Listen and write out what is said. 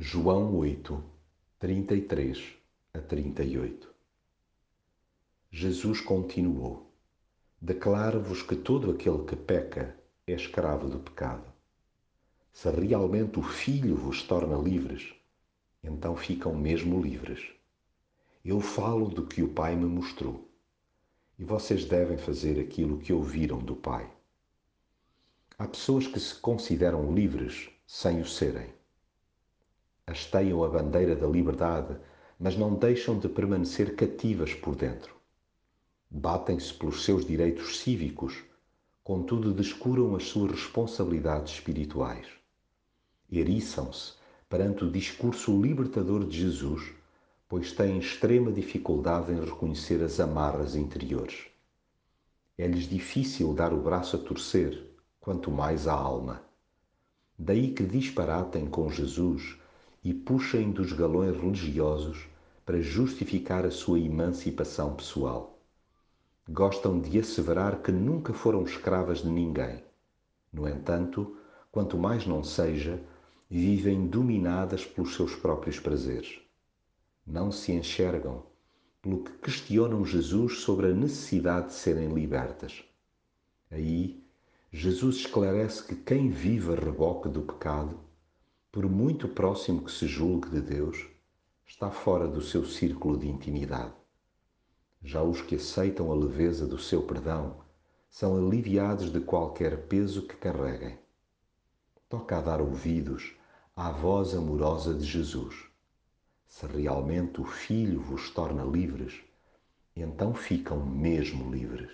João 8, 33 a 38 Jesus continuou: Declaro-vos que todo aquele que peca é escravo do pecado. Se realmente o Filho vos torna livres, então ficam mesmo livres. Eu falo do que o Pai me mostrou, e vocês devem fazer aquilo que ouviram do Pai. Há pessoas que se consideram livres sem o serem. Hasteiam a bandeira da liberdade, mas não deixam de permanecer cativas por dentro. Batem-se pelos seus direitos cívicos, contudo descuram as suas responsabilidades espirituais. Eriçam-se perante o discurso libertador de Jesus, pois têm extrema dificuldade em reconhecer as amarras interiores. É-lhes difícil dar o braço a torcer, quanto mais a alma. Daí que disparatem com Jesus e puxem dos galões religiosos para justificar a sua emancipação pessoal. Gostam de asseverar que nunca foram escravas de ninguém. No entanto, quanto mais não seja, vivem dominadas pelos seus próprios prazeres. Não se enxergam, pelo que questionam Jesus sobre a necessidade de serem libertas. Aí, Jesus esclarece que quem vive a reboque do pecado, por muito próximo que se julgue de Deus, está fora do seu círculo de intimidade. Já os que aceitam a leveza do seu perdão são aliviados de qualquer peso que carreguem. Toca a dar ouvidos à voz amorosa de Jesus. Se realmente o Filho vos torna livres, então ficam mesmo livres.